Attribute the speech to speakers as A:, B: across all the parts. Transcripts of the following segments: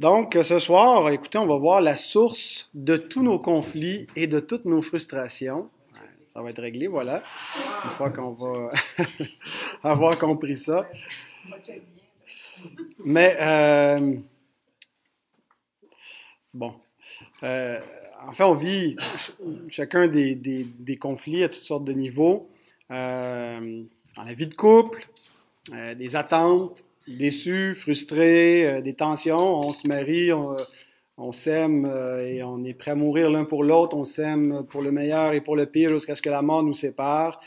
A: Donc, ce soir, écoutez, on va voir la source de tous nos conflits et de toutes nos frustrations. Ça va être réglé, voilà. Une fois qu'on va avoir compris ça. Mais, euh, bon. Euh, en fait, on vit chacun des, des, conflits à toutes sortes de niveaux. Euh, dans la vie de couple, des attentes, déçus, frustrés, euh, des tensions. On se marie, on, s'aime euh, et on est prêt à mourir l'un pour l'autre. On s'aime pour le meilleur et pour le pire jusqu'à ce que la mort nous sépare.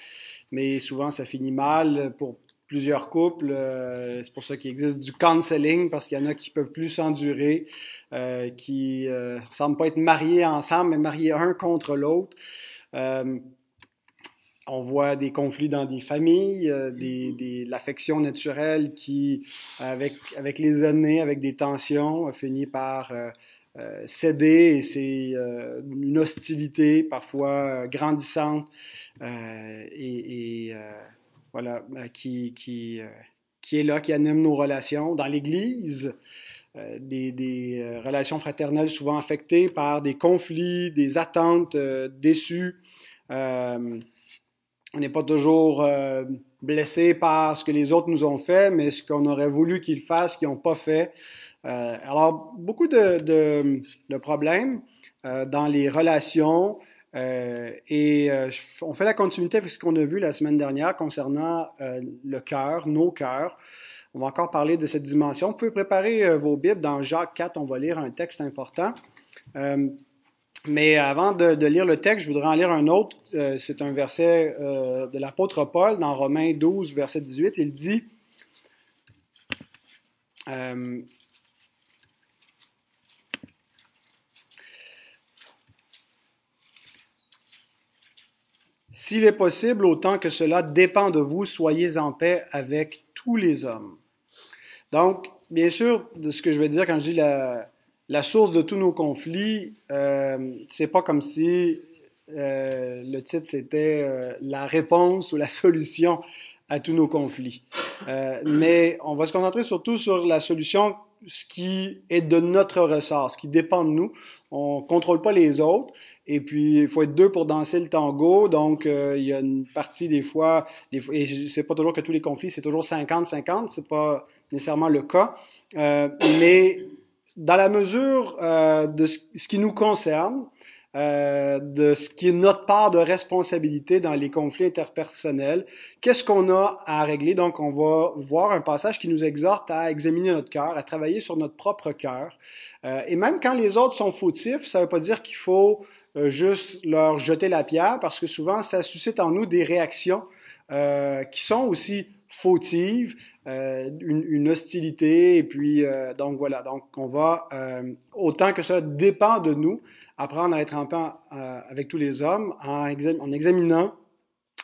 A: Mais souvent, ça finit mal pour plusieurs couples. Euh, c'est pour ça qu'il existe du counseling parce qu'il y en a qui peuvent plus s'endurer, qui ne semblent pas être mariés ensemble, mais mariés un contre l'autre on voit des conflits dans des familles, euh, des, l'affection naturelle qui, avec, avec les années, avec des tensions, a fini par euh, euh, céder et c'est une hostilité parfois grandissante et, voilà qui, qui, qui est là, qui anime nos relations. Dans l'Église, des, des relations fraternelles souvent affectées par des conflits, des attentes déçues on n'est pas toujours euh, blessé par ce que les autres nous ont fait, mais ce qu'on aurait voulu qu'ils fassent, qu'ils n'ont pas fait. Euh, alors, beaucoup de, problèmes euh, dans les relations. et on fait la continuité avec ce qu'on a vu la semaine dernière concernant le cœur, nos cœurs. On va encore parler de cette dimension. Vous pouvez préparer vos Bibles. Dans Jacques 4, on va lire un texte important. Mais avant de, lire le texte, je voudrais en lire un autre. Euh, c'est un verset euh, de l'apôtre Paul dans Romains 12, verset 18. Il dit euh, S'il est possible, autant que cela dépend de vous, soyez en paix avec tous les hommes. Donc, bien sûr, de ce que je veux dire quand je dis la, la source de tous nos conflits, euh, c'est pas comme si euh, le titre c'était euh, la réponse ou la solution à tous nos conflits. Euh, mais on va se concentrer surtout sur la solution, ce qui est de notre ressort, ce qui dépend de nous. On contrôle pas les autres. Et puis, il faut être deux pour danser le tango. Donc, il y a une partie des fois, des fois et c'est pas toujours que tous les conflits, c'est toujours 50-50. C'est pas nécessairement le cas. mais dans la mesure euh, de ce, qui nous concerne, euh, de ce qui est notre part de responsabilité dans les conflits interpersonnels, qu'est-ce qu'on a à régler? Donc, on va voir un passage qui nous exhorte à examiner notre cœur, à travailler sur notre propre cœur. Euh, et même quand les autres sont fautifs, ça ne veut pas dire qu'il faut euh, juste leur jeter la pierre, parce que souvent, ça suscite en nous des réactions euh, qui sont aussi fautives, euh, une, hostilité, et puis euh, donc voilà, donc on va, euh, autant que ça dépend de nous, apprendre à être en paix avec tous les hommes en, en examinant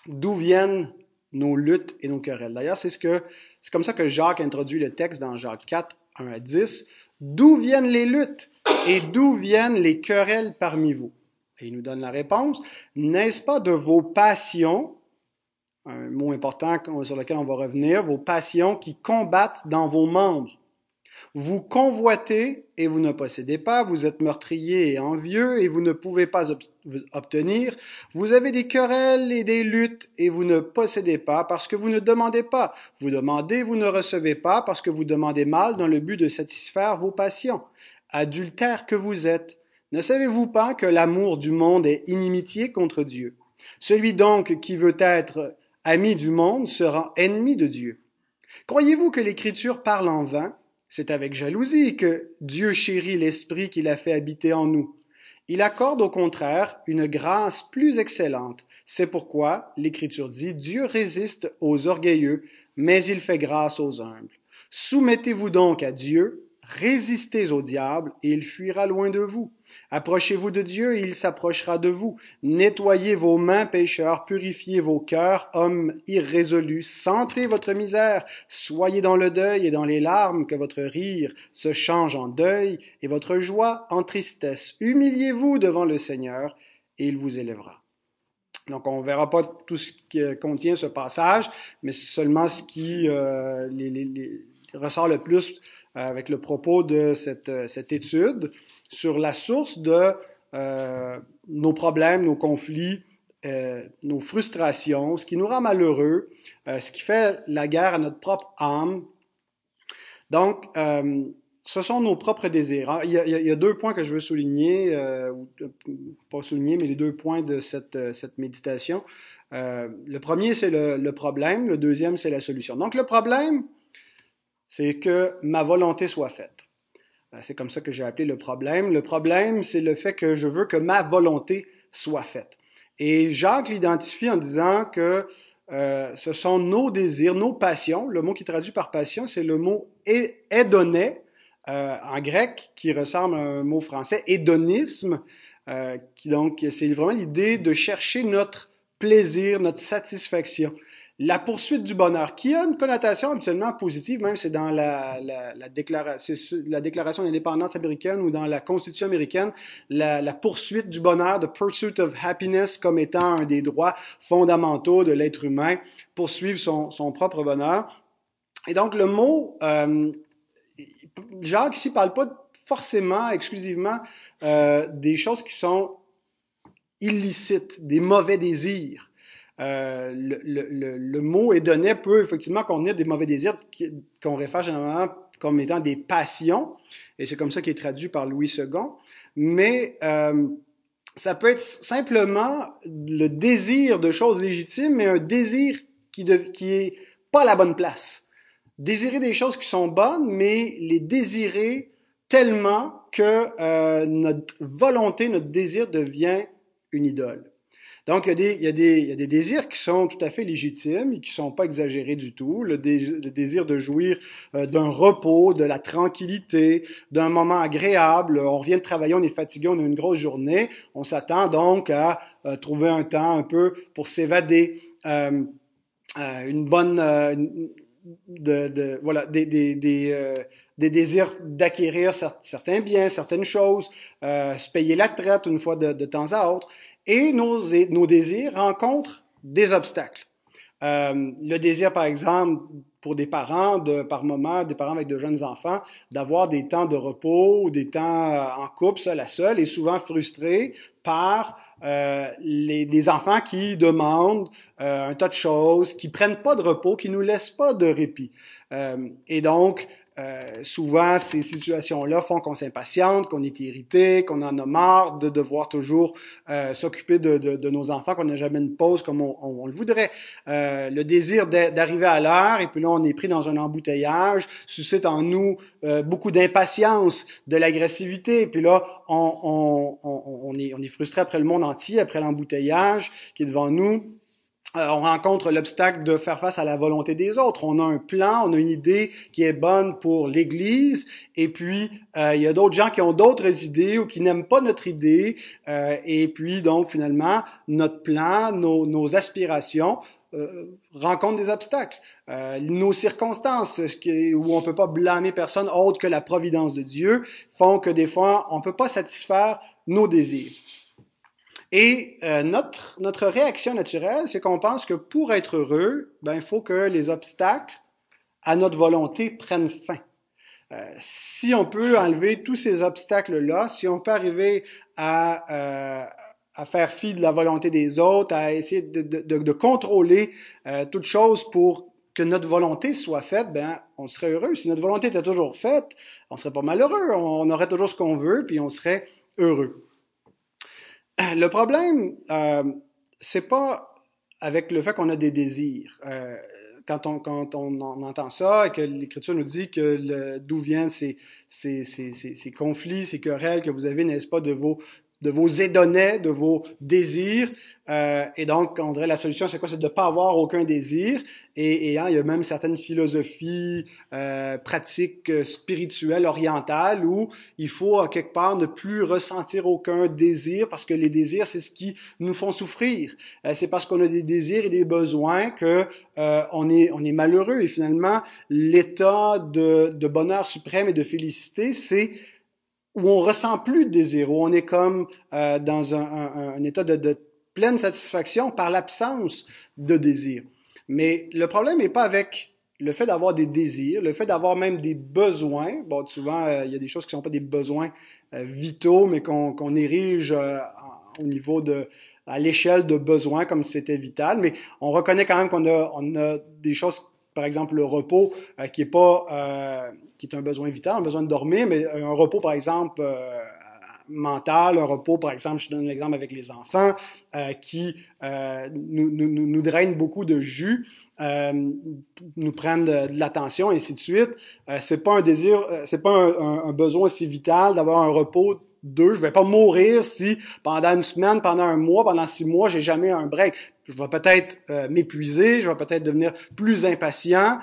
A: d'où viennent nos luttes et nos querelles. D'ailleurs, c'est ce que c'est comme ça que Jacques introduit le texte dans Jacques 4, 1 à 10. D'où viennent les luttes et d'où viennent les querelles parmi vous? Et il nous donne la réponse. N'est-ce pas de vos passions un mot important sur lequel on va revenir, vos passions qui combattent dans vos membres. Vous convoitez et vous ne possédez pas, vous êtes meurtrier et envieux et vous ne pouvez pas obtenir, vous avez des querelles et des luttes et vous ne possédez pas parce que vous ne demandez pas, vous demandez, vous ne recevez pas parce que vous demandez mal dans le but de satisfaire vos passions. Adultère que vous êtes, ne savez-vous pas que l'amour du monde est inimitié contre Dieu? Celui donc qui veut être ami du monde sera ennemi de Dieu. Croyez-vous que l'Écriture parle en vain? C'est avec jalousie que Dieu chérit l'Esprit qu'il a fait habiter en nous. Il accorde au contraire une grâce plus excellente. C'est pourquoi l'Écriture dit Dieu résiste aux orgueilleux, mais il fait grâce aux humbles. Soumettez-vous donc à Dieu, Résistez au diable et il fuira loin de vous. Approchez-vous de Dieu et il s'approchera de vous. Nettoyez vos mains, pécheurs, purifiez vos cœurs, hommes irrésolus. Sentez votre misère, soyez dans le deuil et dans les larmes, que votre rire se change en deuil et votre joie en tristesse. Humiliez-vous devant le Seigneur et il vous élèvera. Donc, on verra pas tout ce qui contient ce passage, mais seulement ce qui euh, ressort le plus avec le propos de cette, cette étude sur la source de nos problèmes, nos conflits, nos frustrations, ce qui nous rend malheureux, ce qui fait la guerre à notre propre âme. Donc, ce sont nos propres désirs. Ah, il, y a, deux points que je veux souligner, euh, pas souligner, mais les deux points de cette, euh, cette méditation. Euh, le premier, c'est le, problème. Le deuxième, c'est la solution. Donc, le problème, c'est que ma volonté soit faite. C'est comme ça que j'ai appelé le problème. Le problème, c'est le fait que je veux que ma volonté soit faite. Et Jacques l'identifie en disant que ce sont nos désirs, nos passions. Le mot qui traduit par passion, c'est le mot édonné, euh, en grec qui ressemble à un mot français, hédonisme, euh, qui donc c'est vraiment l'idée de chercher notre plaisir, notre satisfaction, la poursuite du bonheur, qui a une connotation absolument positive, même c'est dans la, la, la, déclaration, la déclaration d'indépendance américaine ou dans la Constitution américaine, la, la, poursuite du bonheur, the pursuit of happiness, comme étant un des droits fondamentaux de l'être humain, poursuivre son, son propre bonheur. Et donc le mot euh, Jacques ici parle pas forcément, exclusivement, euh, des choses qui sont illicites, des mauvais désirs. Euh, le, le, le, mot édonné peut effectivement contenir des mauvais désirs qu'on réfère généralement comme étant des passions, et c'est comme ça qu'il est traduit par Louis II. Mais euh, ça peut être simplement le désir de choses légitimes, mais un désir qui, de, qui est pas à la bonne place désirer des choses qui sont bonnes, mais les désirer tellement que euh, notre volonté, notre désir devient une idole. Donc, il y, a des, désirs qui sont tout à fait légitimes et qui sont pas exagérés du tout. Le, désir de jouir euh, d'un repos, de la tranquillité, d'un moment agréable. On revient de travailler, on est fatigué, on a une grosse journée. On s'attend donc à euh, trouver un temps un peu pour s'évader. Euh, une bonne, voilà, des, désirs d'acquérir certains biens, certaines choses, se payer la traite une fois de temps à autre. Et nos, nos désirs rencontrent des obstacles. Euh, le désir, par exemple, pour des parents, de, par moment, des parents avec de jeunes enfants, d'avoir des temps de repos ou des temps euh, en couple, seul à seul, est souvent frustré par euh, les, les, enfants qui demandent euh, un tas de choses, qui prennent pas de repos, qui nous laissent pas de répit. Euh, et donc, euh, souvent, ces situations-là font qu'on s'impatiente, qu'on est irrité, qu'on en a marre de devoir toujours euh, s'occuper de, de, de, nos enfants, qu'on n'a jamais une pause comme on, on, le voudrait. Euh, le désir d'arriver à l'heure, et puis là, on est pris dans un embouteillage, suscite en nous euh, beaucoup d'impatience, de l'agressivité, et puis là, on, on, est, on est frustré après le monde entier, après l'embouteillage qui est devant nous. Euh, on rencontre l'obstacle de faire face à la volonté des autres. On a un plan, on a une idée qui est bonne pour l'Église, et puis euh, il y a d'autres gens qui ont d'autres idées ou qui n'aiment pas notre idée, euh, et puis donc finalement notre plan, nos, nos aspirations rencontrent des obstacles. nos circonstances, où on peut pas blâmer personne autre que la providence de Dieu, font que des fois on peut pas satisfaire nos désirs. Et euh, notre, notre réaction naturelle, c'est qu'on pense que pour être heureux, ben, il faut que les obstacles à notre volonté prennent fin. Euh, si on peut enlever tous ces obstacles-là, si on peut arriver à, euh, à faire fi de la volonté des autres, à essayer de, de, de contrôler euh, toute chose pour que notre volonté soit faite, ben, on serait heureux. Si notre volonté était toujours faite, on serait pas malheureux. On aurait toujours ce qu'on veut, puis on serait heureux. Le problème, euh, c'est pas avec le fait qu'on a des désirs. Euh, quand, on, quand entend ça et que l'Écriture nous dit que d'où viennent ces, ces, ces, ces, conflits, ces querelles que vous avez, n'est-ce pas, de vos de vos édonnets, de vos désirs. Euh, et donc, on dirait la solution, c'est quoi? C'est de ne pas avoir aucun désir. Et, et hein, il y a même certaines philosophies, euh, pratiques euh, spirituelles, orientales, où il faut, à quelque part, ne plus ressentir aucun désir, parce que les désirs, c'est ce qui nous font souffrir. Euh, c'est parce qu'on a des désirs et des besoins que euh, on, est, on est malheureux. Et finalement, l'état de, de bonheur suprême et de félicité, c'est où on ressent plus de désir, où on est comme euh, dans un, état de, pleine satisfaction par l'absence de désir. Mais le problème n'est pas avec le fait d'avoir des désirs, le fait d'avoir même des besoins, bon, souvent, euh, il y a des choses qui ne sont pas des besoins euh, vitaux, mais qu'on érige au niveau de, à l'échelle de besoins comme si c'était vital, mais on reconnaît quand même qu'on a, a des choses, par exemple le repos, qui est pas, qui est un besoin vital, un besoin de dormir, mais un repos, par exemple, mental, un repos, par exemple, je donne l'exemple avec les enfants, euh, qui euh, nous, nous, nous, drainent beaucoup de jus, euh, nous prennent de, l'attention, et ainsi de suite. Euh, c'est pas un désir, euh, c'est pas un, un, besoin aussi vital d'avoir un repos deux. Je vais pas mourir si pendant une semaine, pendant un mois, pendant six mois, j'ai jamais un break. Je vais peut-être m'épuiser, je vais peut-être devenir plus impatient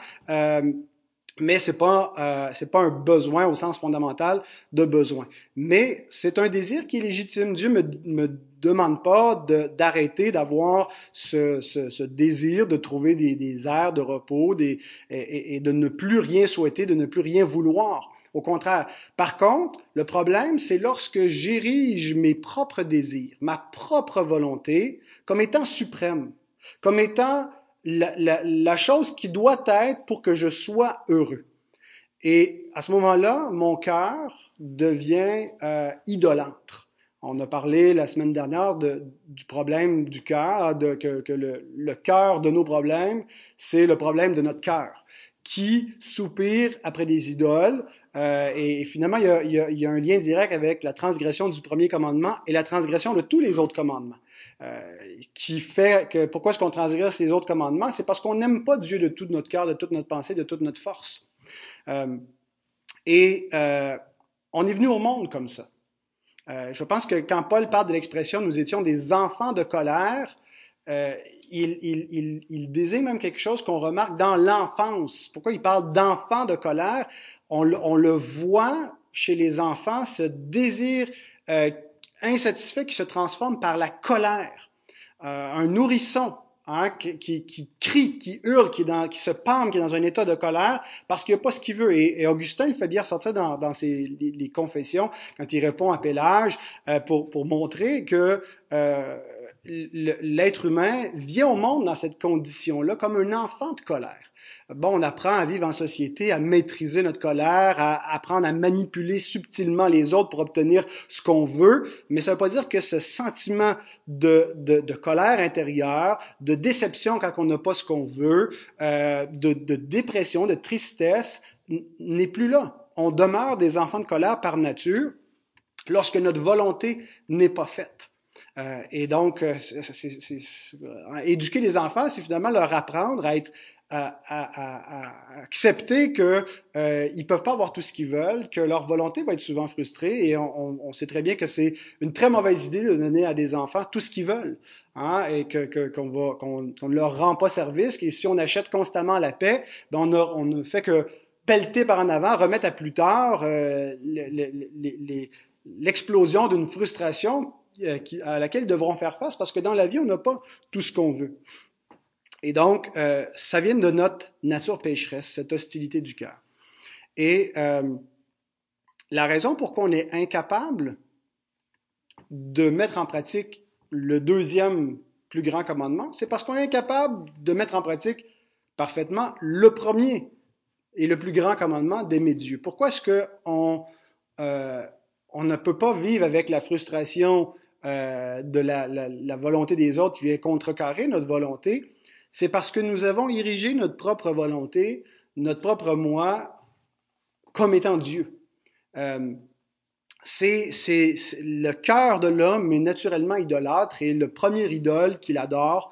A: mais c'est pas euh, c'est pas un besoin au sens fondamental de besoin. Mais c'est un désir qui est légitime. Dieu me me demande pas d'arrêter d'avoir ce, ce, ce, désir de trouver des, des aires de repos, des, et, et, de ne plus rien souhaiter, de ne plus rien vouloir. Au contraire. Par contre, le problème, c'est lorsque j'érige mes propres désirs, ma propre volonté, comme étant suprême, comme étant la, chose qui doit être pour que je sois heureux. Et à ce moment-là, mon cœur devient euh, idolâtre. On a parlé la semaine dernière de, du problème du cœur, que, le, cœur de nos problèmes, c'est le problème de notre cœur, qui soupire après des idoles. Euh, et, finalement, il, y a, il y, a, un lien direct avec la transgression du premier commandement et la transgression de tous les autres commandements. Euh, qui fait que pourquoi est-ce qu'on transgresse les autres commandements? C'est parce qu'on n'aime pas Dieu de toute notre cœur, de toute notre pensée, de toute notre force. Euh, et euh, on est venu au monde comme ça. Euh, je pense que quand Paul parle de l'expression nous étions des enfants de colère, euh, il, il, il, il, désigne même quelque chose qu'on remarque dans l'enfance. Pourquoi il parle d'enfants de colère? On, on, le voit chez les enfants, ce désir euh, insatisfait qui se transforme par la colère. Euh, un nourrisson hein, qui, crie, qui hurle, qui, se pâme, qui est dans un état de colère parce qu'il n'a pas ce qu'il veut. Et, Augustin, il fait bien ressortir dans, dans ses, les, confessions, quand il répond à Pélage, euh, pour, pour montrer que euh, l'être humain vient au monde dans cette condition-là comme un enfant de colère bon, on apprend à vivre en société, à maîtriser notre colère, à apprendre à manipuler subtilement les autres pour obtenir ce qu'on veut, mais ça ne veut pas dire que ce sentiment de, de, de colère intérieure, de déception quand on n'a pas ce qu'on veut, euh, de, de dépression, de tristesse, n'est plus là. On demeure des enfants de colère par nature lorsque notre volonté n'est pas faite. Euh, et donc, euh, est, éduquer les enfants, c'est finalement leur apprendre à être à, à, à accepter que euh, ils peuvent pas avoir tout ce qu'ils veulent, que leur volonté va être souvent frustrée, et on, on sait très bien que c'est une très mauvaise idée de donner à des enfants tout ce qu'ils veulent, hein, et que qu'on va qu'on ne leur rend pas service, et si on achète constamment la paix, ben on, a, on ne fait que pelleter par en avant, remettre à plus tard euh, l'explosion d'une frustration euh, à laquelle ils devront faire face, parce que dans la vie, on n'a pas tout ce qu'on veut. Et donc, euh, ça vient de notre nature pécheresse, cette hostilité du cœur. Et euh, la raison pourquoi on est incapable de mettre en pratique le deuxième plus grand commandement, c'est parce qu'on est incapable de mettre en pratique parfaitement le premier et le plus grand commandement d'aimer Dieu. Pourquoi est-ce qu'on euh, on ne peut pas vivre avec la frustration de la, la, la, volonté des autres qui vient contrecarrer notre volonté c'est parce que nous avons érigé notre propre volonté, notre propre moi, comme étant Dieu. Euh, c'est, le cœur de l'homme est naturellement idolâtre et le premier idole qu'il adore,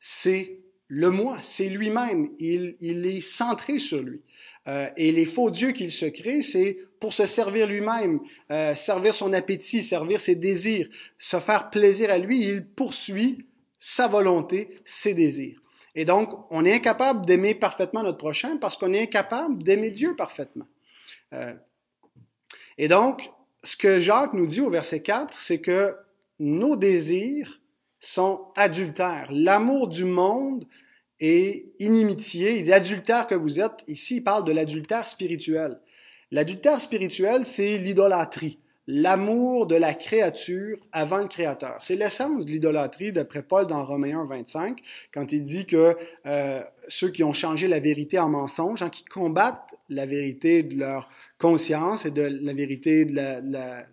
A: c'est le moi, c'est lui-même. Il, il est centré sur lui. Euh, et les faux dieux qu'il se crée, c'est pour se servir lui-même, euh, servir son appétit, servir ses désirs, se faire plaisir à lui. Il poursuit sa volonté, ses désirs. Et donc, on est incapable d'aimer parfaitement notre prochain parce qu'on est incapable d'aimer Dieu parfaitement. Euh, et donc, ce que Jacques nous dit au verset 4, c'est que nos désirs sont adultères. L'amour du monde est inimitié. Il dit adultère que vous êtes. Ici, il parle de l'adultère spirituel. L'adultère spirituel, c'est l'idolâtrie. L'amour de la créature avant le Créateur. C'est l'essence de l'idolâtrie d'après Paul dans Romains 1, 25, quand il dit que euh, ceux qui ont changé la vérité en mensonge, hein, qui combattent la vérité de leur conscience et de la vérité de la,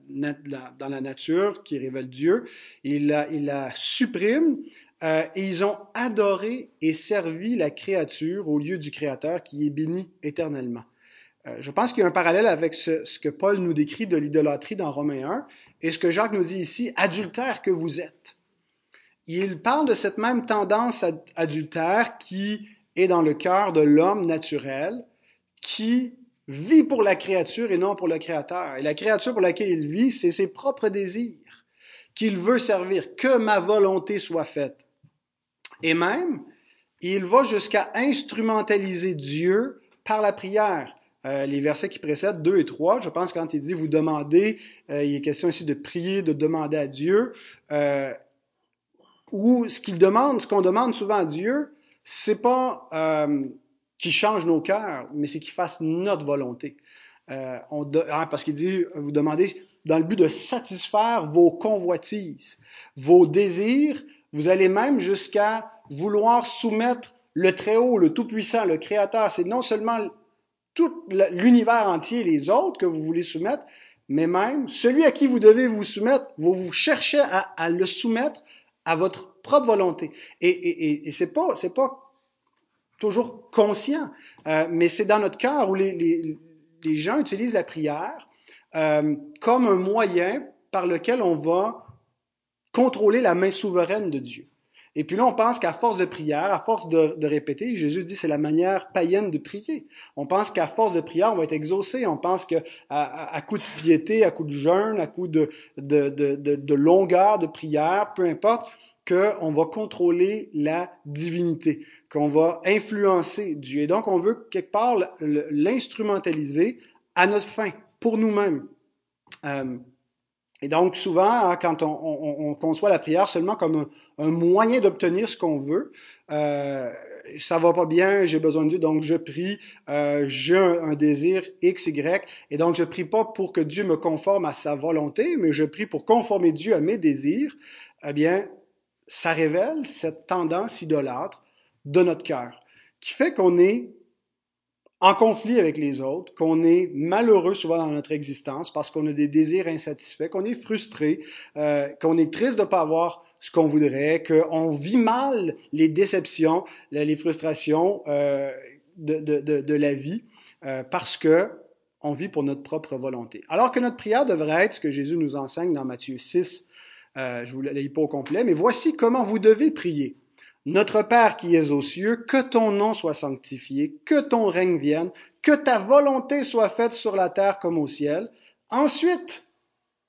A: dans la nature qui révèle Dieu, il la, il la supprime euh, et ils ont adoré et servi la créature au lieu du Créateur qui est béni éternellement. Euh, je pense qu'il y a un parallèle avec ce, ce que Paul nous décrit de l'idolâtrie dans Romains 1 et ce que Jacques nous dit ici, adultère que vous êtes. Il parle de cette même tendance adultère qui est dans le cœur de l'homme naturel, qui vit pour la créature et non pour le Créateur. Et la créature pour laquelle il vit, c'est ses propres désirs qu'il veut servir, que ma volonté soit faite. Et même, il va jusqu'à instrumentaliser Dieu par la prière. Euh, les versets qui précèdent, 2 et 3, je pense quand il dit vous demandez, euh, il est question ici de prier, de demander à Dieu, euh, ou ce qu'il demande, ce qu'on demande souvent à Dieu, c'est pas euh, qu'il change nos cœurs, mais c'est qu'il fasse notre volonté. Euh, on hein, parce qu'il dit, vous demandez dans le but de satisfaire vos convoitises, vos désirs, vous allez même jusqu'à vouloir soumettre le Très-Haut, le Tout-Puissant, le Créateur. C'est non seulement tout l'univers entier, les autres que vous voulez soumettre, mais même celui à qui vous devez vous soumettre, vous vous cherchez à, le soumettre à votre propre volonté. Et, et, et, et c'est pas, c'est pas toujours conscient, euh, mais c'est dans notre cœur où les, gens utilisent la prière euh, comme un moyen par lequel on va contrôler la main souveraine de Dieu. Et puis là, on pense qu'à force de prière, à force de, répéter, Jésus dit c'est la manière païenne de prier. On pense qu'à force de prière, on va être exaucé. On pense à coup de piété, à coup de jeûne, à coup de, de, longueur de prière, peu importe, qu'on va contrôler la divinité, qu'on va influencer Dieu. Et donc, on veut quelque part l'instrumentaliser à notre fin, pour nous-mêmes. Euh, et donc, souvent, hein, quand on, on, on, conçoit la prière seulement comme un, un moyen d'obtenir ce qu'on veut, euh, ça va pas bien, j'ai besoin de Dieu, donc je prie, euh, j'ai un, désir X, Y, et donc je prie pas pour que Dieu me conforme à sa volonté, mais je prie pour conformer Dieu à mes désirs. Eh bien, ça révèle cette tendance idolâtre de notre cœur, qui fait qu'on est en conflit avec les autres, qu'on est malheureux souvent dans notre existence parce qu'on a des désirs insatisfaits, qu'on est frustré, euh, qu'on est triste de ne pas avoir ce qu'on voudrait, qu'on vit mal les déceptions, les frustrations euh, de, la vie euh, parce que on vit pour notre propre volonté. Alors que notre prière devrait être ce que Jésus nous enseigne dans Matthieu 6, euh, je vous la lis pas au complet, mais voici comment vous devez prier. Notre Père qui es aux cieux, que ton nom soit sanctifié, que ton règne vienne, que ta volonté soit faite sur la terre comme au ciel. Ensuite,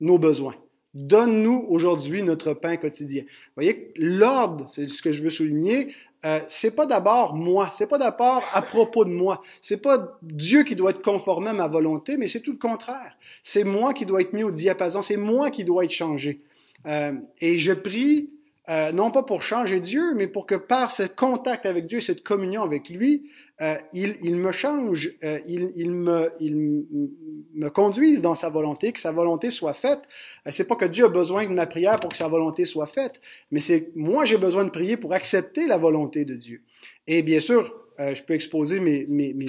A: nos besoins. Donne-nous aujourd'hui notre pain quotidien. Vous voyez, l'ordre, c'est ce que je veux souligner, euh, c'est pas d'abord moi, c'est pas d'abord à propos de moi, c'est pas Dieu qui doit être conformé à ma volonté, mais c'est tout le contraire. C'est moi qui dois être mis au diapason, c'est moi qui dois être changé. Euh, et je prie euh, non pas pour changer Dieu, mais pour que par ce contact avec Dieu, cette communion avec lui, euh, il, me change, euh, il, me, conduise dans sa volonté, que sa volonté soit faite. C'est pas que Dieu a besoin de ma prière pour que sa volonté soit faite, mais c'est moi j'ai besoin de prier pour accepter la volonté de Dieu. Et bien sûr, je peux exposer mes,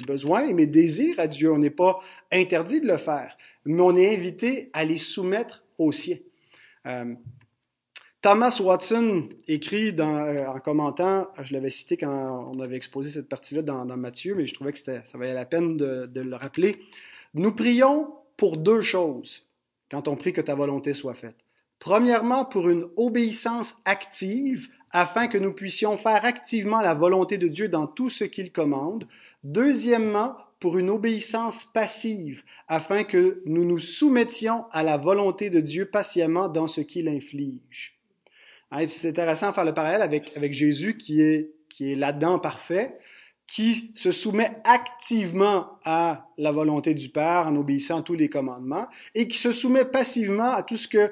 A: besoins et mes désirs à Dieu. On n'est pas interdit de le faire, mais on est invité à les soumettre au sien. Thomas Watson écrit euh, en commentant, je l'avais cité quand on avait exposé cette partie-là dans, Matthieu, mais je trouvais que ça valait la peine de, le rappeler. Nous prions pour deux choses quand on prie que ta volonté soit faite. Premièrement, pour une obéissance active, afin que nous puissions faire activement la volonté de Dieu dans tout ce qu'il commande. Deuxièmement, pour une obéissance passive, afin que nous nous soumettions à la volonté de Dieu patiemment dans ce qu'il inflige. Hein, c'est intéressant de faire le parallèle avec, Jésus qui est, qui l'Adam parfait, qui se soumet activement à la volonté du Père en obéissant à tous les commandements et qui se soumet passivement à tout ce que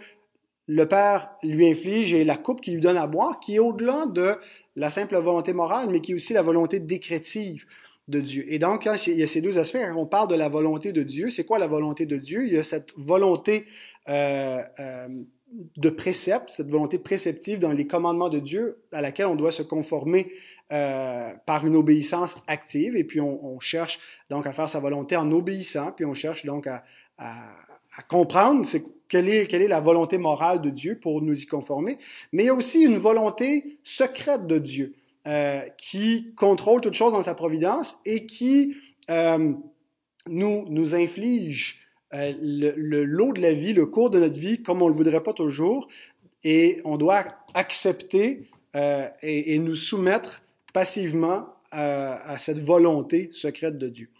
A: le Père lui inflige et la coupe qu'il lui donne à boire, qui est au-delà de la simple volonté morale, mais qui est aussi la volonté décrétive de Dieu. Et donc, quand il y a ces deux aspects, on parle de la volonté de Dieu. C'est quoi la volonté de Dieu? Il y a cette volonté de préceptes, cette volonté préceptive dans les commandements de Dieu à laquelle on doit se conformer par une obéissance active. Et puis on, cherche donc à faire sa volonté en obéissant, puis on cherche donc à, comprendre quelle est, quelle est la volonté morale de Dieu pour nous y conformer, mais il y a aussi une volonté secrète de Dieu euh, qui contrôle toutes choses dans sa providence et qui euh, nous, nous inflige euh, le, lot de la vie, le cours de notre vie, comme on le voudrait pas toujours, et on doit accepter euh, et, et, nous soumettre passivement à cette volonté secrète de Dieu.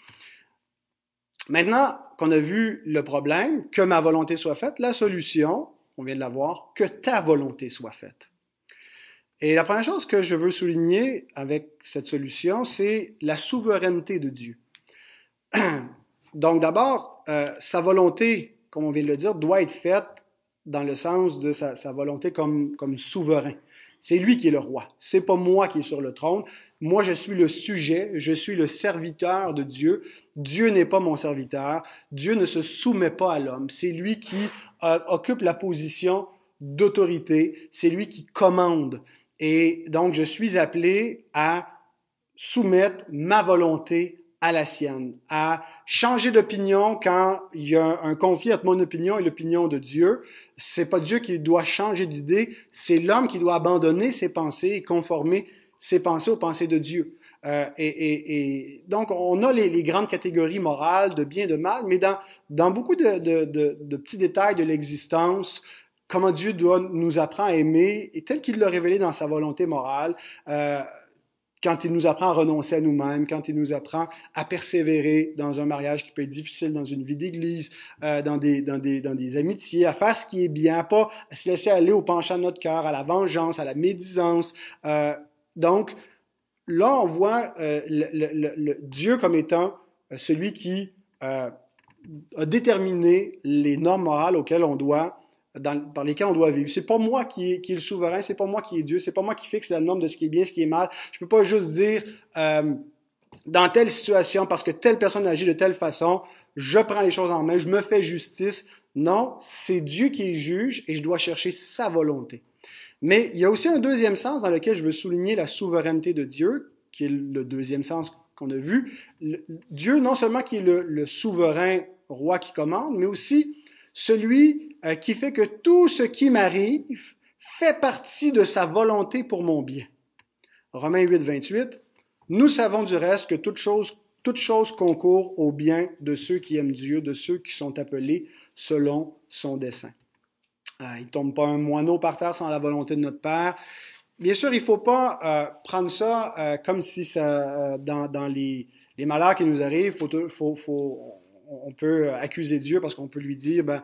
A: Maintenant qu'on a vu le problème, que ma volonté soit faite, la solution, on vient de la voir, que ta volonté soit faite. Et la première chose que je veux souligner avec cette solution, c'est la souveraineté de Dieu. Donc d'abord, euh, sa volonté, comme on vient de le dire, doit être faite dans le sens de sa, volonté comme, comme souverain. C'est lui qui est le roi. C'est pas moi qui est sur le trône. Moi, je suis le sujet, je suis le serviteur de Dieu. Dieu n'est pas mon serviteur. Dieu ne se soumet pas à l'homme. C'est lui qui euh, occupe la position d'autorité. C'est lui qui commande. Et donc, je suis appelé à soumettre ma volonté à la sienne, à changer d'opinion quand il y a un conflit entre mon opinion et l'opinion de Dieu. C'est pas Dieu qui doit changer d'idée, c'est l'homme qui doit abandonner ses pensées et conformer ses pensées aux pensées de Dieu. Euh, et, et, et, donc, on a les, les, grandes catégories morales de bien, de mal, mais dans, dans beaucoup de, de, de, de petits détails de l'existence, comment Dieu doit nous apprendre à aimer, et tel qu'il l'a révélé dans sa volonté morale, euh, quand il nous apprend à renoncer à nous-mêmes, quand il nous apprend à persévérer dans un mariage qui peut être difficile, dans une vie d'église, euh, dans, des, dans, des, dans des amitiés, à faire ce qui est bien, pas à se laisser aller au penchant de notre cœur, à la vengeance, à la médisance. Euh, donc, là, on voit euh, le, Dieu comme étant euh, celui qui euh, a déterminé les normes morales auxquelles on doit, dans, par lesquelles on doit vivre. C'est pas moi qui est, qui est le souverain, c'est pas moi qui est Dieu, c'est pas moi qui fixe la norme de ce qui est bien, ce qui est mal. Je peux pas juste dire dans telle situation, parce que telle personne agit de telle façon, je prends les choses en main, je me fais justice. Non, c'est Dieu qui juge et je dois chercher sa volonté. Mais il y a aussi un deuxième sens dans lequel je veux souligner la souveraineté de Dieu, qui est le deuxième sens qu'on a vu. Dieu, non seulement qui est le, souverain roi qui commande, mais aussi celui euh, qui fait que tout ce qui m'arrive fait partie de sa volonté pour mon bien. Romains 8, 28. Nous savons du reste que toute chose, toute chose concourt au bien de ceux qui aiment Dieu, de ceux qui sont appelés selon son dessein. Euh, il ne tombe pas un moineau par terre sans la volonté de notre Père. Bien sûr, il ne faut pas euh, prendre ça comme si ça, dans, les, malheurs qui nous arrivent, faut, faut, on peut accuser Dieu parce qu'on peut lui dire, ben,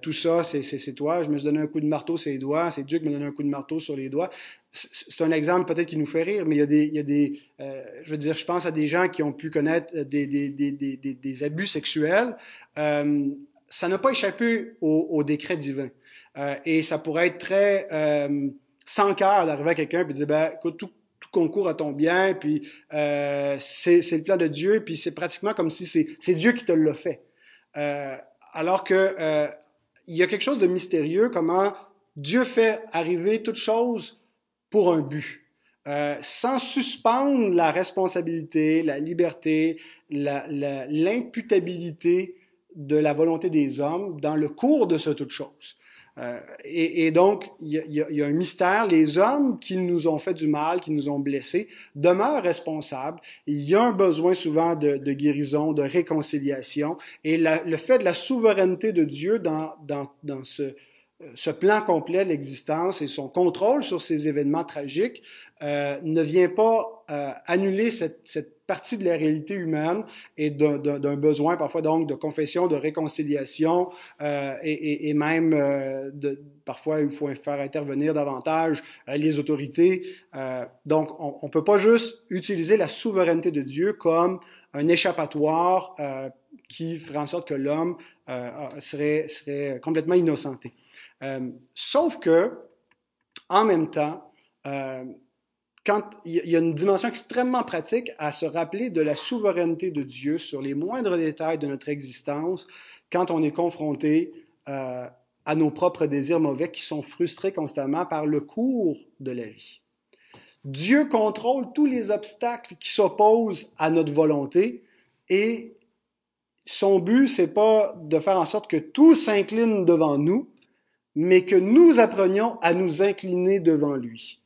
A: tout ça, c'est toi, je me suis donné un coup de marteau sur les doigts, c'est Dieu qui m'a donné un coup de marteau sur les doigts. C'est un exemple peut-être qui nous fait rire, mais il y a des, il y a des je veux dire, je pense à des gens qui ont pu connaître des, des, des, des, abus sexuels. ça n'a pas échappé au, décret divin. Euh, et ça pourrait être très euh, sans cœur d'arriver à quelqu'un et de dire, ben, écoute, tout, tout concourt à ton bien, puis euh, c'est le plan de Dieu, puis c'est pratiquement comme si c'est Dieu qui te l'a fait. Euh, alors que euh, il y a quelque chose de mystérieux, comment Dieu fait arriver toute chose pour un but. Sans suspendre la responsabilité, la liberté, l'imputabilité de la volonté des hommes dans le cours de ce toute chose. Euh, et, donc, il y, a un mystère. Les hommes qui nous ont fait du mal, qui nous ont blessés, demeurent responsables. Il y a un besoin souvent de, guérison, de réconciliation. Et le fait de la souveraineté de Dieu dans, ce plan complet de l'existence et son contrôle sur ces événements tragiques euh, ne vient pas euh, annuler cette, cette partie de la réalité humaine et d'un besoin parfois donc de confession, de réconciliation euh, et, même euh, parfois il faut faire intervenir davantage les autorités. Donc on ne peut pas juste utiliser la souveraineté de Dieu comme un échappatoire qui ferait en sorte que l'homme serait, serait complètement innocenté. sauf que en même temps, il y a une dimension extrêmement pratique à se rappeler de la souveraineté de Dieu sur les moindres détails de notre existence quand on est confronté euh, à nos propres désirs mauvais qui sont frustrés constamment par le cours de la vie. Dieu contrôle tous les obstacles qui s'opposent à notre volonté et son but, c'est pas de faire en sorte que tout s'incline devant nous, mais que nous apprenions à nous incliner devant lui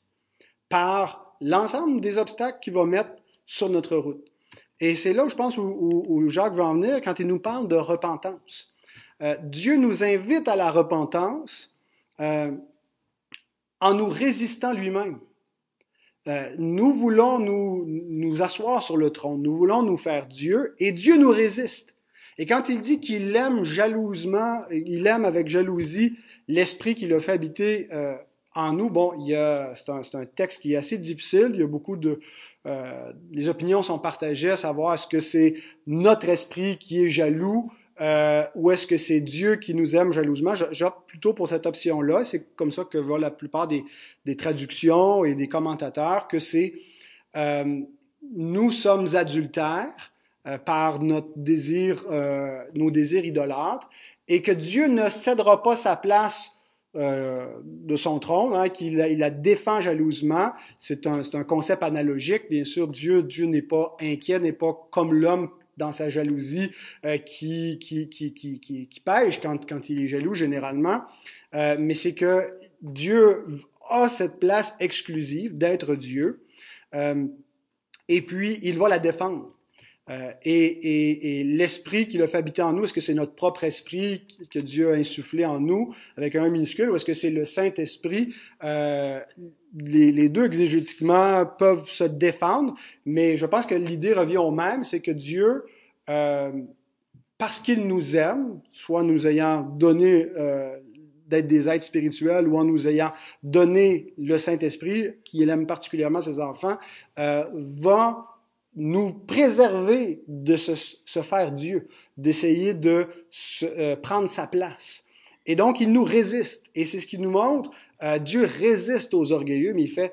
A: par l'ensemble des obstacles qu'il va mettre sur notre route. Et c'est là je pense où, Jacques va en venir quand il nous parle de repentance. Euh, Dieu nous invite à la repentance euh, en nous résistant lui-même. Euh, nous voulons nous, nous asseoir sur le trône, nous voulons nous faire Dieu, et Dieu nous résiste. Et quand il dit qu'il aime jalousement, il aime avec jalousie l'esprit qu'il a fait habiter en nous, bon, c'est un, texte qui est assez difficile. Il y a beaucoup de, euh, les opinions sont partagées à savoir est-ce que c'est notre esprit qui est jaloux euh, ou est-ce que c'est Dieu qui nous aime jalousement. J'opte plutôt pour cette option-là. C'est comme ça que voient la plupart des, traductions et des commentateurs que c'est euh, nous sommes adultères par notre désir, nos désirs idolâtres et que Dieu ne cédera pas sa place euh, de son trône, hein, qu'il il la défend jalousement. C'est un, un, concept analogique. Bien sûr, Dieu, Dieu n'est pas inquiet, n'est pas comme l'homme dans sa jalousie euh, qui, qui, qui, qui, qui, pêche quand, quand il est jaloux généralement. Euh, mais c'est que Dieu a cette place exclusive d'être Dieu. Et puis, il va la défendre. Euh, et, et, l'esprit qui l'a fait habiter en nous, est-ce que c'est notre propre esprit que Dieu a insufflé en nous avec un minuscule, ou est-ce que c'est le Saint-Esprit? Euh, les, deux exégétiquement peuvent se défendre, mais je pense que l'idée revient au même, c'est que Dieu, euh, parce qu'il nous aime, soit nous ayant donné euh, d'être des êtres spirituels ou en nous ayant donné le Saint-Esprit, qui aime particulièrement ses enfants, va nous préserver de se, se faire Dieu, d'essayer de se, euh, prendre sa place. Et donc, il nous résiste. Et c'est ce qui nous montre, euh, Dieu résiste aux orgueilleux, mais il fait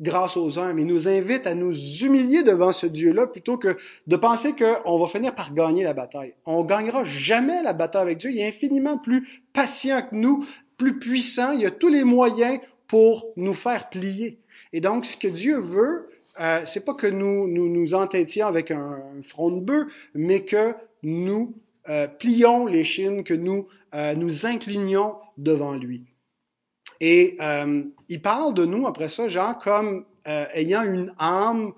A: grâce aux humbles. Il nous invite à nous humilier devant ce Dieu-là plutôt que de penser qu'on va finir par gagner la bataille. On gagnera jamais la bataille avec Dieu. Il est infiniment plus patient que nous, plus puissant. Il a tous les moyens pour nous faire plier. Et donc, ce que Dieu veut, euh, c'est pas que nous nous, entêtions avec un, front de bœuf, mais que nous euh, plions les chines, que nous euh, nous inclinions devant lui. Et il parle de nous, après ça, Jean, comme ayant une âme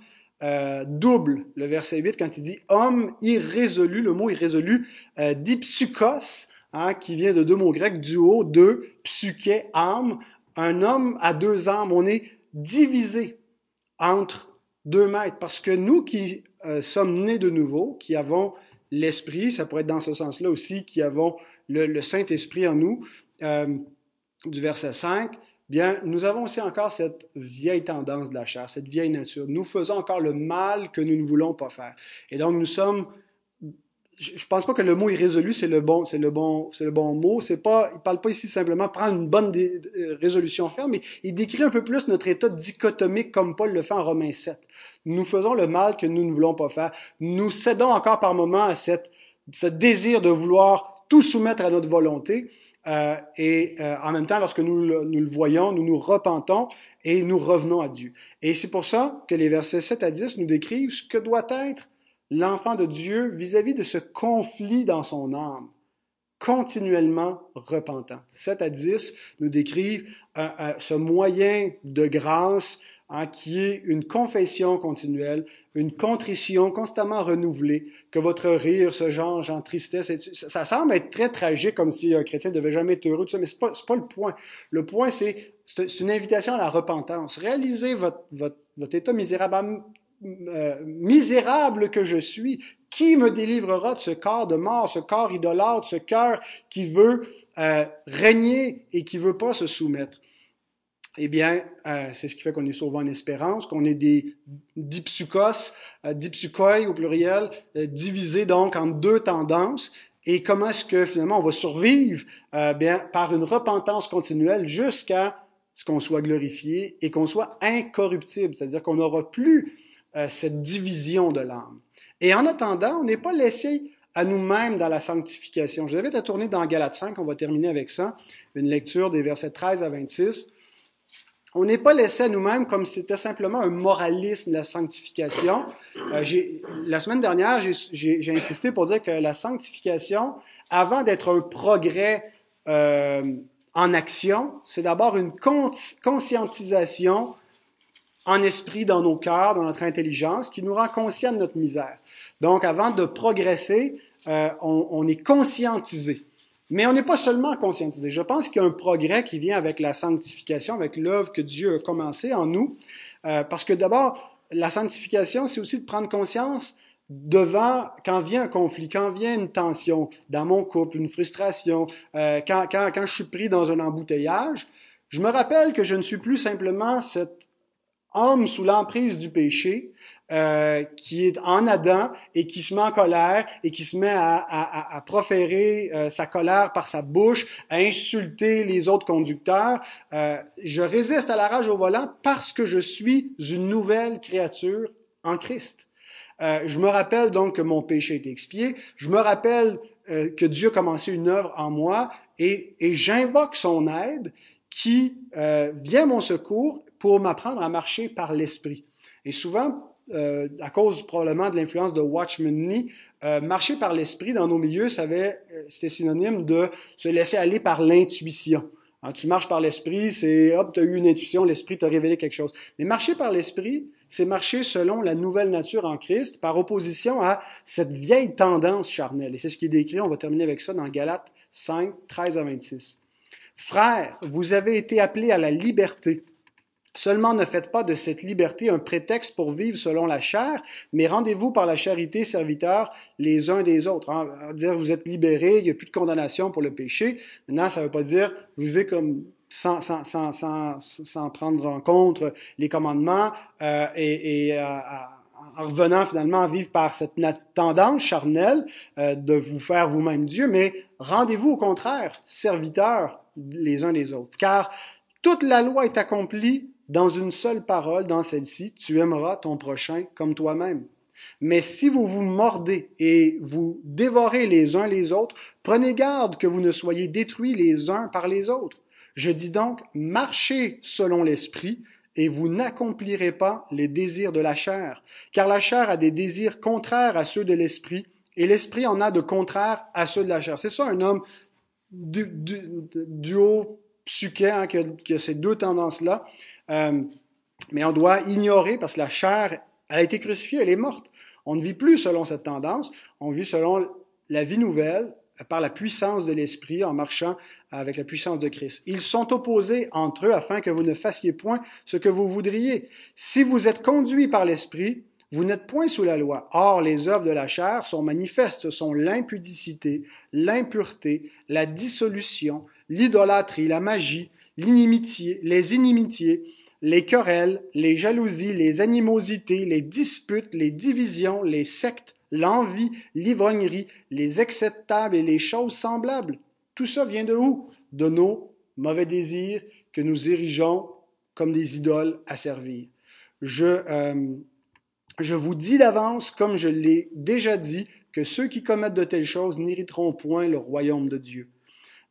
A: double. Le verset 8, quand il dit homme irrésolu, le mot irrésolu, dipsukos, hein, qui vient de deux mots grecs, duo, deux, psyché, âme. Un homme a deux âmes. On est divisé entre deux maîtres. Parce que nous qui euh, sommes nés de nouveau, qui avons l'Esprit, ça pourrait être dans ce sens-là aussi, qui avons le, Saint-Esprit en nous, euh, du verset 5, bien, nous avons aussi encore cette vieille tendance de la chair, cette vieille nature. Nous faisons encore le mal que nous ne voulons pas faire. Et donc, nous sommes je pense pas que le mot irrésolu c'est le bon c'est le bon c'est le bon mot. C'est pas il parle pas ici simplement prendre une bonne euh, résolution ferme mais il décrit un peu plus notre état dichotomique comme Paul le fait en Romains 7 nous faisons le mal que nous ne voulons pas faire. Nous cédons encore par moments à cette ce désir de vouloir tout soumettre à notre volonté euh, et euh, en même temps lorsque nous le, nous le voyons nous nous repentons et nous revenons à Dieu. Et c'est pour ça que les versets 7 à 10 nous décrivent ce que doit être l'enfant de Dieu vis-à-vis de ce conflit dans son âme, continuellement repentant. 7 à 10 nous décrivent euh, euh, ce moyen de grâce hein, qui est une confession continuelle, une contrition constamment renouvelée, que votre rire se change en tristesse. ça semble être très tragique, comme si un chrétien ne devait jamais être heureux, tout ça, mais ce n'est pas, pas, le point. Le point, c'est c'est une invitation à la repentance. Réalisez votre, votre, votre état misérable, euh, misérable que je suis, qui me délivrera de ce corps de mort, ce corps idolâtre, ce cœur qui veut euh, régner et qui veut pas se soumettre? Eh bien, euh, c'est ce qui fait qu'on est souvent en espérance, qu'on est des dipsukos, dipsukoi au pluriel, divisés donc en deux tendances. Et comment est-ce que finalement on va survivre? Bien par une repentance continuelle jusqu'à ce qu'on soit glorifié et qu'on soit incorruptible, c'est-à-dire qu'on n'aura plus euh, cette division de l'âme. Et en attendant, on n'est pas laissé à nous-mêmes dans la sanctification. Je vous invite à tourner dans Galates 5, on va terminer avec ça, une lecture des versets 13 à 26. On n'est pas laissé à nous-mêmes comme si c'était simplement un moralisme, la sanctification. Euh, la semaine dernière, j'ai insisté pour dire que la sanctification, avant d'être un progrès euh, en action, c'est d'abord une conscientisation en esprit dans nos cœurs, dans notre intelligence, qui nous rend conscients de notre misère. Donc, avant de progresser, euh, on, on, est conscientisé. Mais on n'est pas seulement conscientisé. Je pense qu'il y a un progrès qui vient avec la sanctification, avec l'œuvre que Dieu a commencé en nous. Euh, parce que d'abord, la sanctification, c'est aussi de prendre conscience devant, quand vient un conflit, quand vient une tension dans mon couple, une frustration, euh, quand, quand, quand je suis pris dans un embouteillage, je me rappelle que je ne suis plus simplement cet homme sous l'emprise du péché, euh, qui est en Adam et qui se met en colère et qui se met à, à, à proférer euh, sa colère par sa bouche, à insulter les autres conducteurs. Euh, je résiste à la rage au volant parce que je suis une nouvelle créature en Christ. Euh, je me rappelle donc que mon péché est expié. Je me rappelle euh, que Dieu a commencé une œuvre en moi et, et j'invoque son aide qui euh, vient à mon secours pour m'apprendre à marcher par l'esprit. Et souvent, euh, à cause probablement de l'influence de Watchman Nee, euh, marcher par l'esprit dans nos milieux, c'était synonyme de se laisser aller par l'intuition. Hein, tu marches par l'esprit, c'est hop, tu as eu une intuition, l'esprit t'a révélé quelque chose. Mais marcher par l'esprit, c'est marcher selon la nouvelle nature en Christ, par opposition à cette vieille tendance charnelle. Et c'est ce qui est décrit, on va terminer avec ça dans Galates 5, 13 à 26. Frères, vous avez été appelés à la liberté. Seulement ne faites pas de cette liberté un prétexte pour vivre selon la chair, mais rendez-vous par la charité serviteurs les uns des autres. Hein. Dire vous êtes libérés, il n'y a plus de condamnation pour le péché. Maintenant, ça ne veut pas dire vous vivez comme sans, sans, sans, sans, sans prendre en compte les commandements euh, et, et euh, en revenant finalement à vivre par cette tendance charnelle euh, de vous faire vous-même Dieu, mais rendez-vous au contraire serviteurs les uns des autres. Car toute la loi est accomplie dans une seule parole, dans celle-ci, tu aimeras ton prochain comme toi-même. Mais si vous vous mordez et vous dévorez les uns les autres, prenez garde que vous ne soyez détruits les uns par les autres. Je dis donc, marchez selon l'esprit, et vous n'accomplirez pas les désirs de la chair, car la chair a des désirs contraires à ceux de l'esprit, et l'esprit en a de contraires à ceux de la chair. C'est ça un homme du, du, haut psyché hein, qui, a, ces deux tendances-là. Euh, mais on doit ignorer, parce que la chair, elle a été crucifiée, elle est morte. On ne vit plus selon cette tendance, on vit selon la vie nouvelle, par la puissance de l'Esprit, en marchant avec la puissance de Christ. Ils sont opposés entre eux afin que vous ne fassiez point ce que vous voudriez. Si vous êtes conduits par l'Esprit, vous n'êtes point sous la loi. Or, les œuvres de la chair sont manifestes, sont l'impudicité, l'impureté, la dissolution, l'idolâtrie, la magie, l'inimitié, les inimitiés, les querelles, les jalousies, les animosités, les disputes, les divisions, les sectes, l'envie, l'ivrognerie, les excès et les choses semblables. Tout ça vient de où? De nos mauvais désirs que nous érigeons comme des idoles à servir. Je, euh, je vous dis d'avance, comme je l'ai déjà dit, que ceux qui commettent de telles choses n'hériteront point le royaume de Dieu.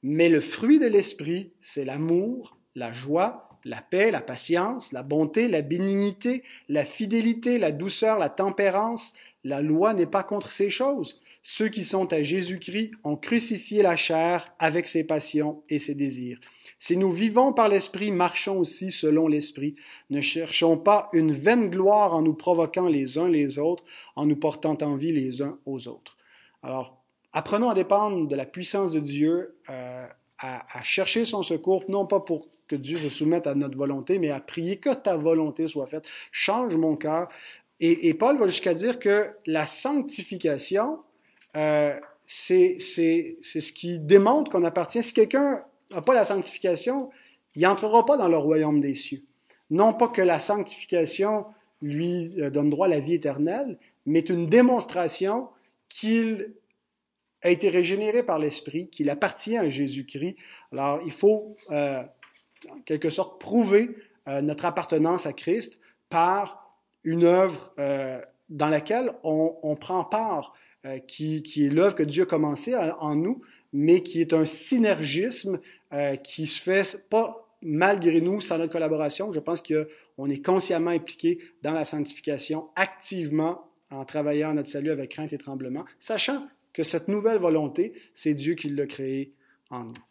A: Mais le fruit de l'esprit, c'est l'amour, la joie, la paix, la patience, la bonté, la bénignité, la fidélité, la douceur, la tempérance. La loi n'est pas contre ces choses. Ceux qui sont à Jésus-Christ ont crucifié la chair avec ses passions et ses désirs. Si nous vivons par l'Esprit, marchons aussi selon l'Esprit. Ne cherchons pas une vaine gloire en nous provoquant les uns les autres, en nous portant envie les uns aux autres. Alors, apprenons à dépendre de la puissance de Dieu, euh, à, chercher son secours, non pas pour que Dieu se soumette à notre volonté, mais à prier que ta volonté soit faite. Change mon cœur. Et, et Paul va jusqu'à dire que la sanctification, euh, c'est ce qui démontre qu'on appartient. Si quelqu'un n'a pas la sanctification, il n'entrera pas dans le royaume des cieux. Non pas que la sanctification lui euh, donne droit à la vie éternelle, mais une démonstration qu'il a été régénéré par l'Esprit, qu'il appartient à Jésus-Christ. Alors, il faut, euh, en quelque sorte, prouver euh, notre appartenance à Christ par une œuvre euh, dans laquelle on, on, prend part euh, qui, qui, est l'œuvre que Dieu a commencée en nous, mais qui est un synergisme euh, qui se fait pas malgré nous, sans notre collaboration. Je pense qu'on est consciemment impliqué dans la sanctification, activement en travaillant notre salut avec crainte et tremblement, sachant que cette nouvelle volonté, c'est Dieu qui l'a créée en nous.